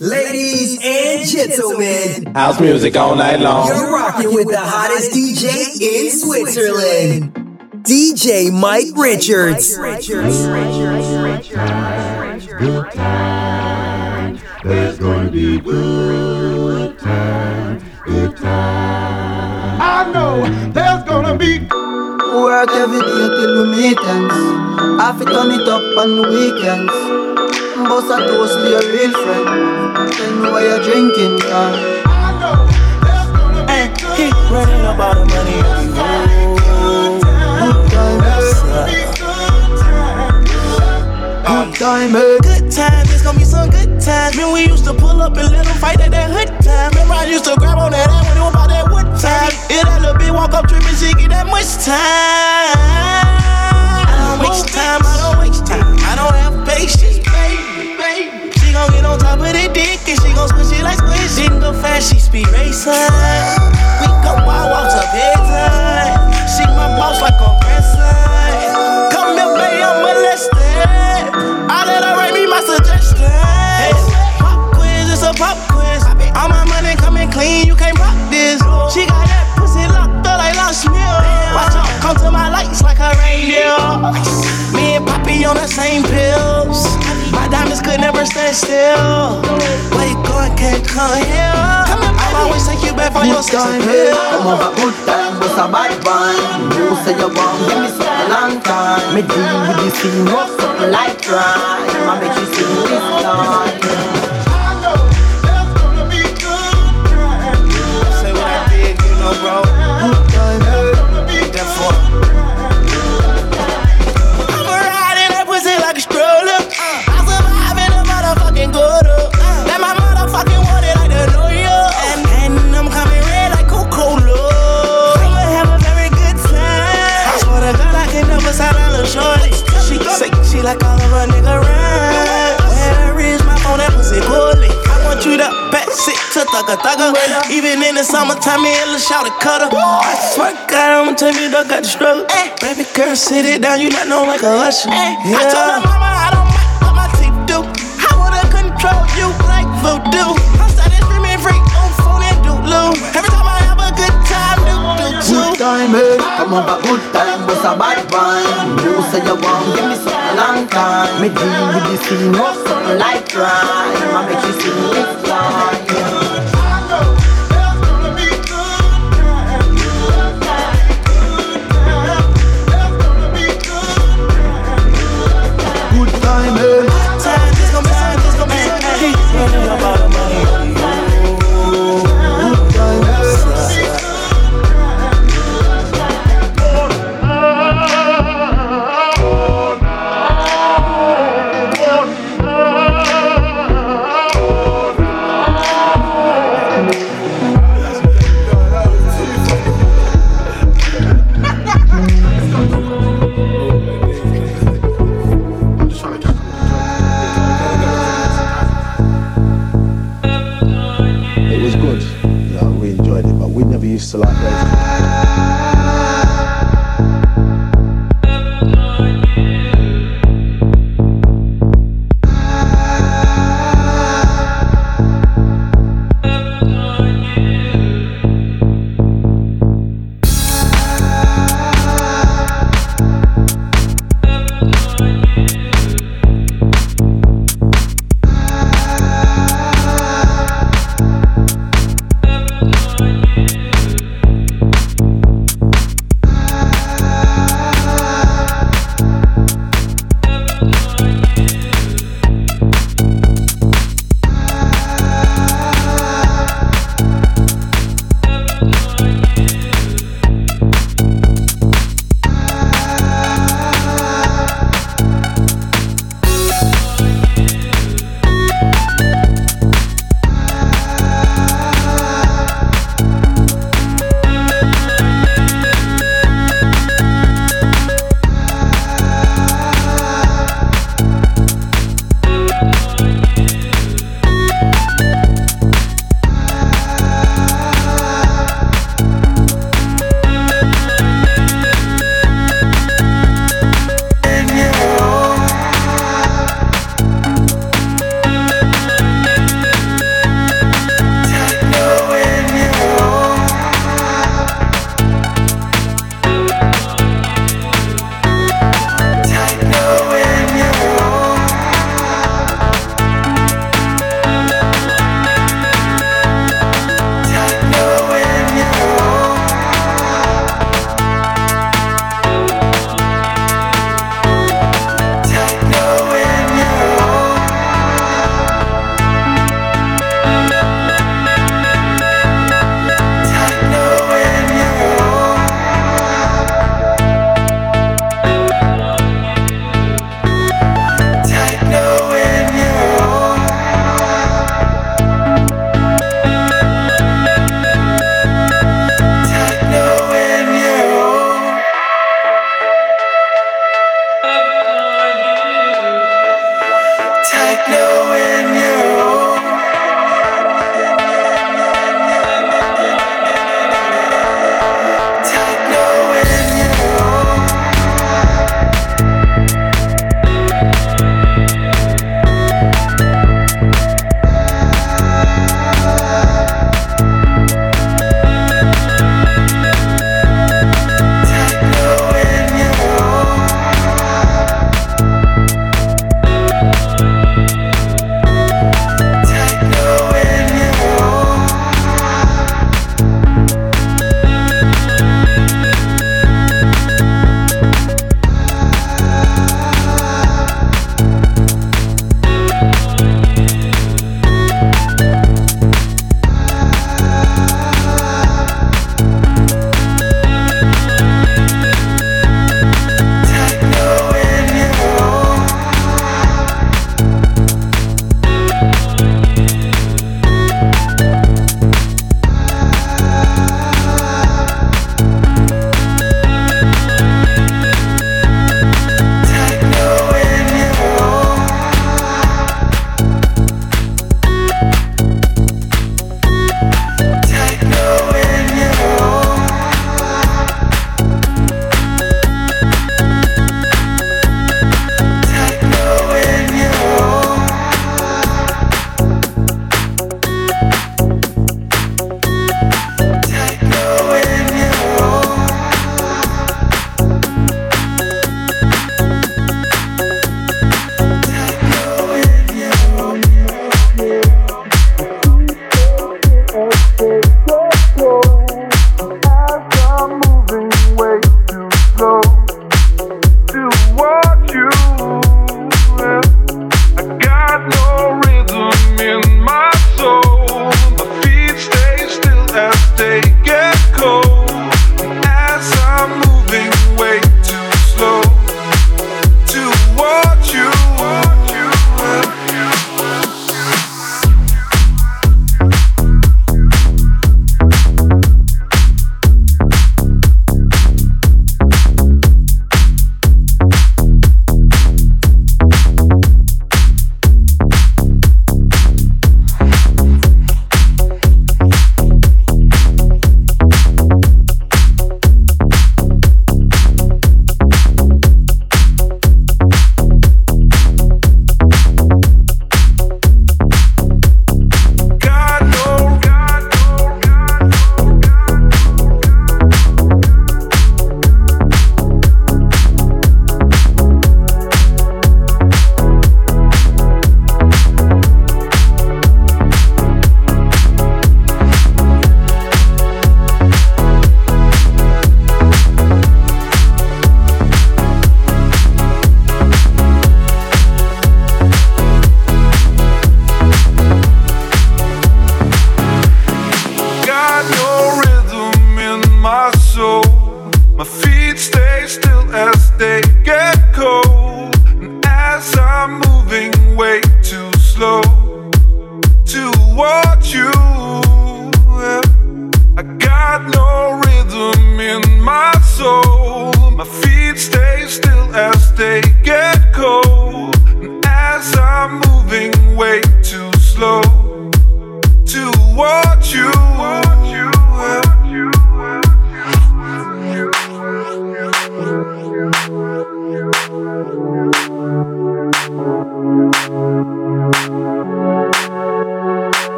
Ladies and gentlemen, house music all night long. You're rocking with the hottest DJ in Switzerland, DJ Mike Richards. Richards, Richards, Richards, Richards. Good time, There's gonna be good time, good time. I know there's gonna be work every day till we meet ends. Have to turn it up on the weekends. Bust a toast to your real friend. Tell me why you're drinking, car. Hey, keep running all the money on you. Good time, hey. Good times, eh. it's gonna be some good times. Man, we used to pull up and let them fight at that hood time. Remember, I used to grab on that ass when it was about that wood time. If that little bitch walk up tripping, she get that much time. I don't waste time, I don't waste time. I don't have patience gon' get on top of the dick and she gon' squish it like squish. She go fast, she speed racing. We go wild walks up bedtime. She my boss like a grandson. Come here, baby, I'm molested. I let her write me my suggestions. Pop quiz, it's a pop quiz. All my money coming clean, you can't rock this. She got that pussy locked up like lost meal. Watch out, come to my lights like a reindeer. Me and Poppy on the same pills. My diamonds could never stand still. Where you going, can't come here. I'll always take you back for your time. Hey, come over, good time, but a bad one. You say you want, give me something long time. Me deal with this thing, rough something like crime. I make you sing this time. Say what I did, you know, bro. Thugger thugger. Even in the summertime, me and Lil Shout cutter. I swear to God, I'ma tell you, dog got the struggle. Eh. Baby girl, sit it down, you not know like a usher. Eh. Yeah. I told my mama I don't mind what my teeth do. I wanna control you like voodoo. I'm started screaming freak on phone and doodloo. Every time I have a good time, do do too. Good time, hey. Come on, but good time, but a bad one. You say you want, give me something long time. Me deal with this thing, rough something like crime. I make you sing this line.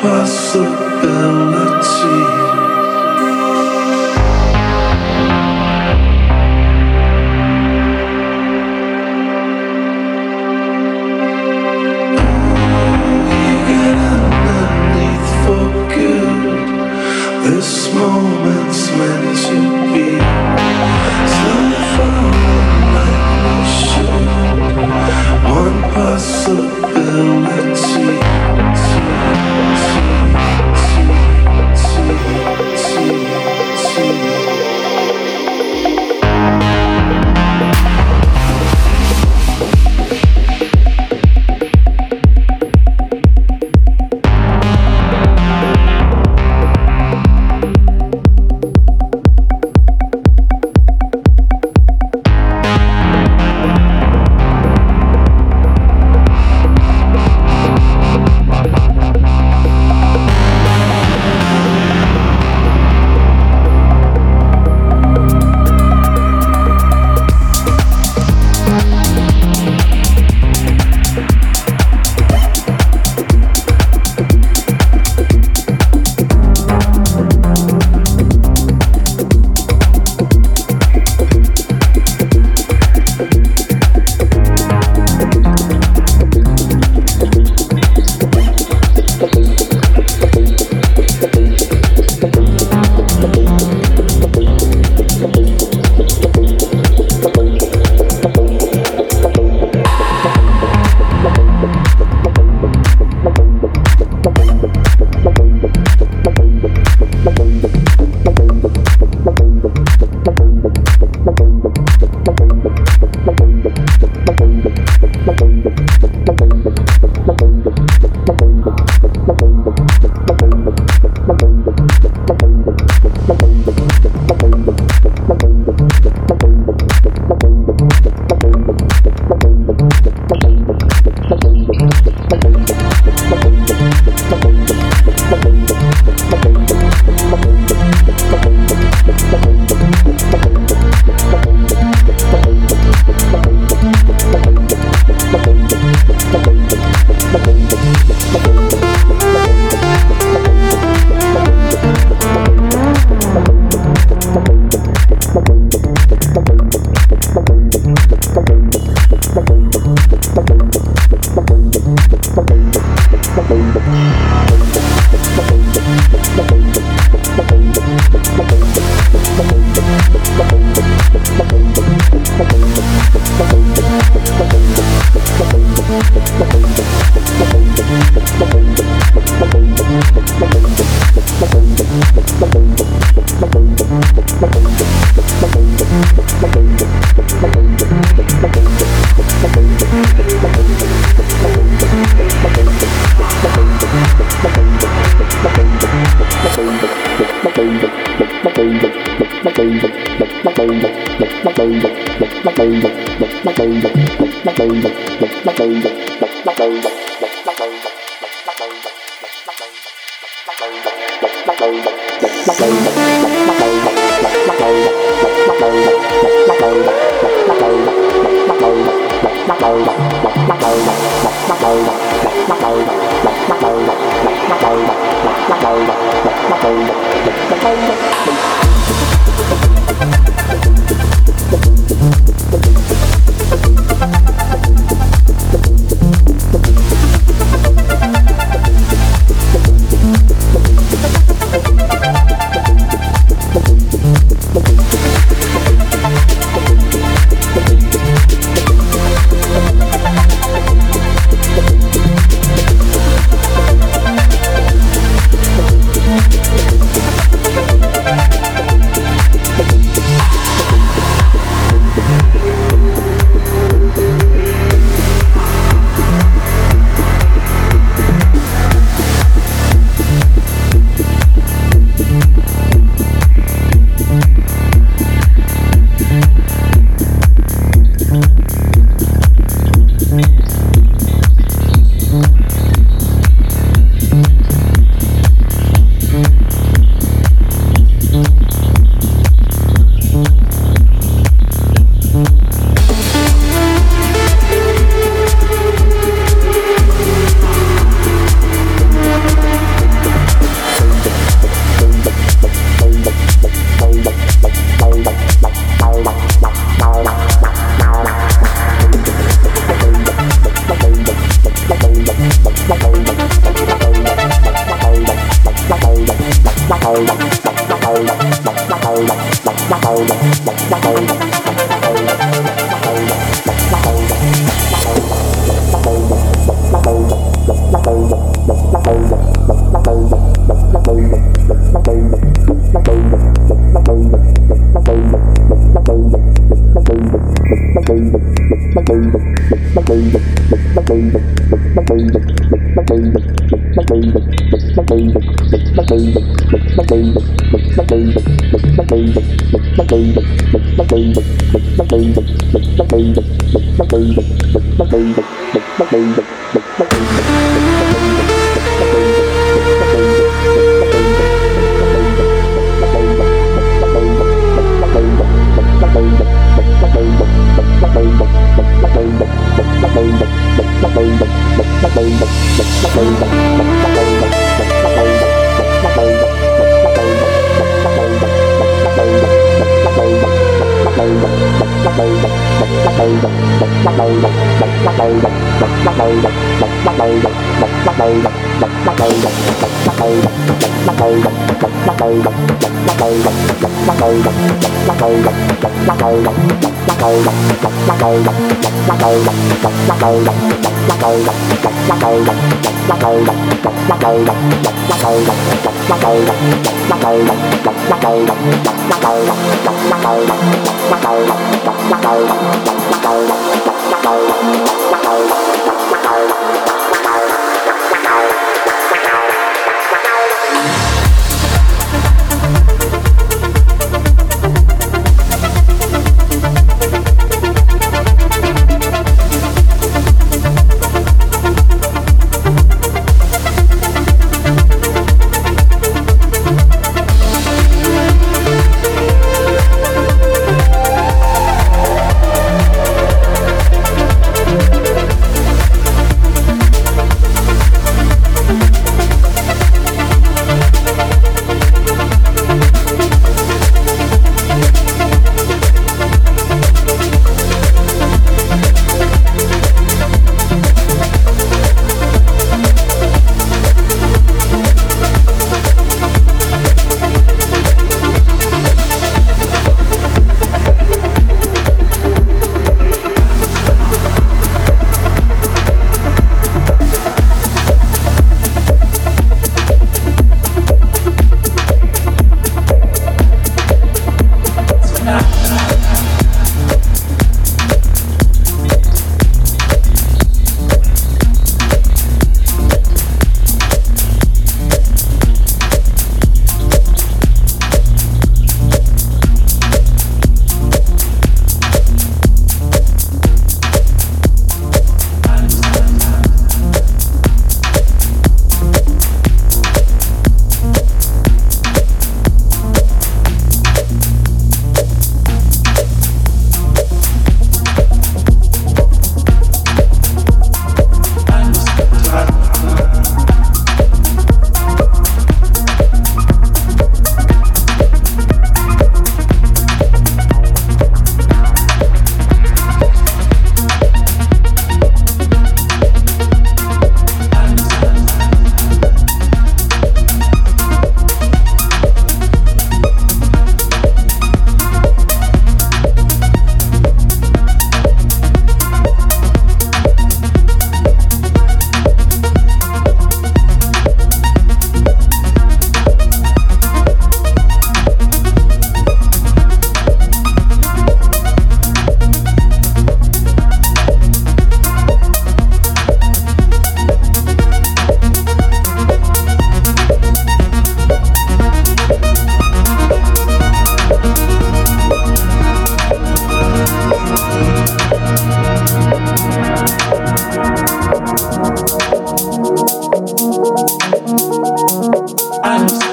Possibility.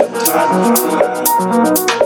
I miss the time.